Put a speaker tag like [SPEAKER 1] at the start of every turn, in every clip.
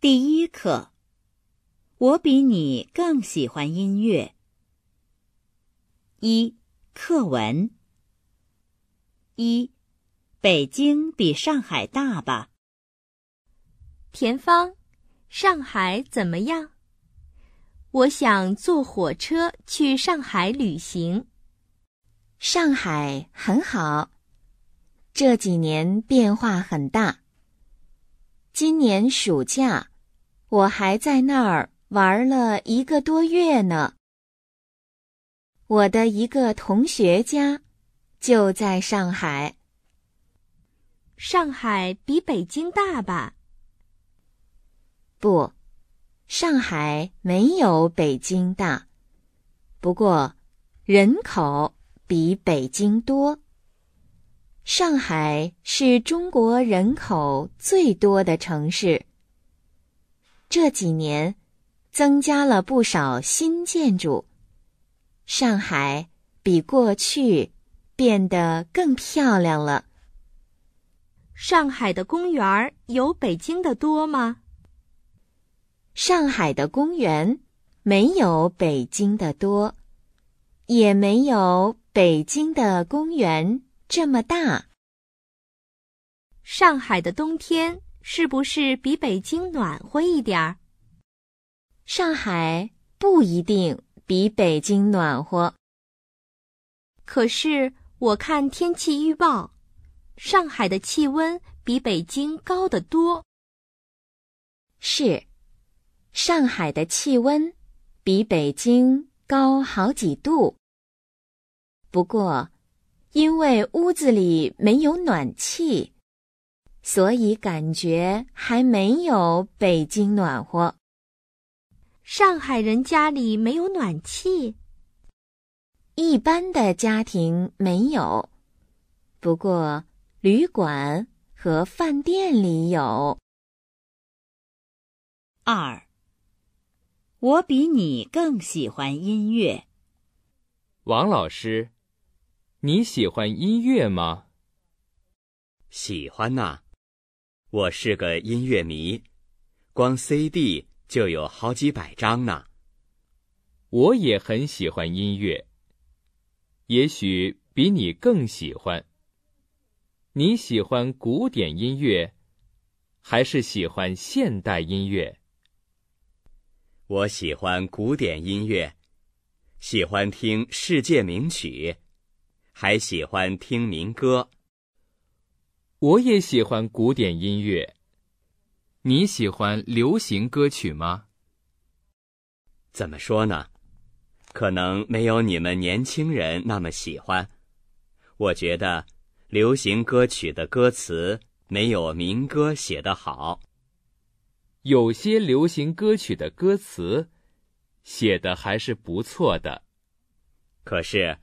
[SPEAKER 1] 第一课，我比你更喜欢音乐。一课文。一，北京比上海大吧？
[SPEAKER 2] 田芳，上海怎么样？我想坐火车去上海旅行。
[SPEAKER 3] 上海很好，这几年变化很大。今年暑假。我还在那儿玩了一个多月呢。我的一个同学家就在上海。
[SPEAKER 2] 上海比北京大吧？
[SPEAKER 3] 不，上海没有北京大，不过人口比北京多。上海是中国人口最多的城市。这几年，增加了不少新建筑。上海比过去变得更漂亮了。
[SPEAKER 2] 上海的公园有北京的多吗？
[SPEAKER 3] 上海的公园没有北京的多，也没有北京的公园这么大。
[SPEAKER 2] 上海的冬天。是不是比北京暖和一点儿？
[SPEAKER 3] 上海不一定比北京暖和。
[SPEAKER 2] 可是我看天气预报，上海的气温比北京高得多。
[SPEAKER 3] 是，上海的气温比北京高好几度。不过，因为屋子里没有暖气。所以感觉还没有北京暖和。
[SPEAKER 2] 上海人家里没有暖气，
[SPEAKER 3] 一般的家庭没有，不过旅馆和饭店里有。
[SPEAKER 1] 二，我比你更喜欢音乐。
[SPEAKER 4] 王老师，你喜欢音乐吗？
[SPEAKER 5] 喜欢呐。我是个音乐迷，光 CD 就有好几百张呢。
[SPEAKER 4] 我也很喜欢音乐，也许比你更喜欢。你喜欢古典音乐，还是喜欢现代音乐？
[SPEAKER 5] 我喜欢古典音乐，喜欢听世界名曲，还喜欢听民歌。
[SPEAKER 4] 我也喜欢古典音乐。你喜欢流行歌曲吗？
[SPEAKER 5] 怎么说呢？可能没有你们年轻人那么喜欢。我觉得流行歌曲的歌词没有民歌写得好。
[SPEAKER 4] 有些流行歌曲的歌词写的还是不错的。
[SPEAKER 5] 可是，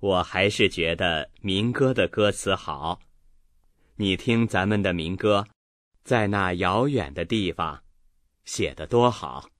[SPEAKER 5] 我还是觉得民歌的歌词好。你听咱们的民歌，在那遥远的地方，写的多好。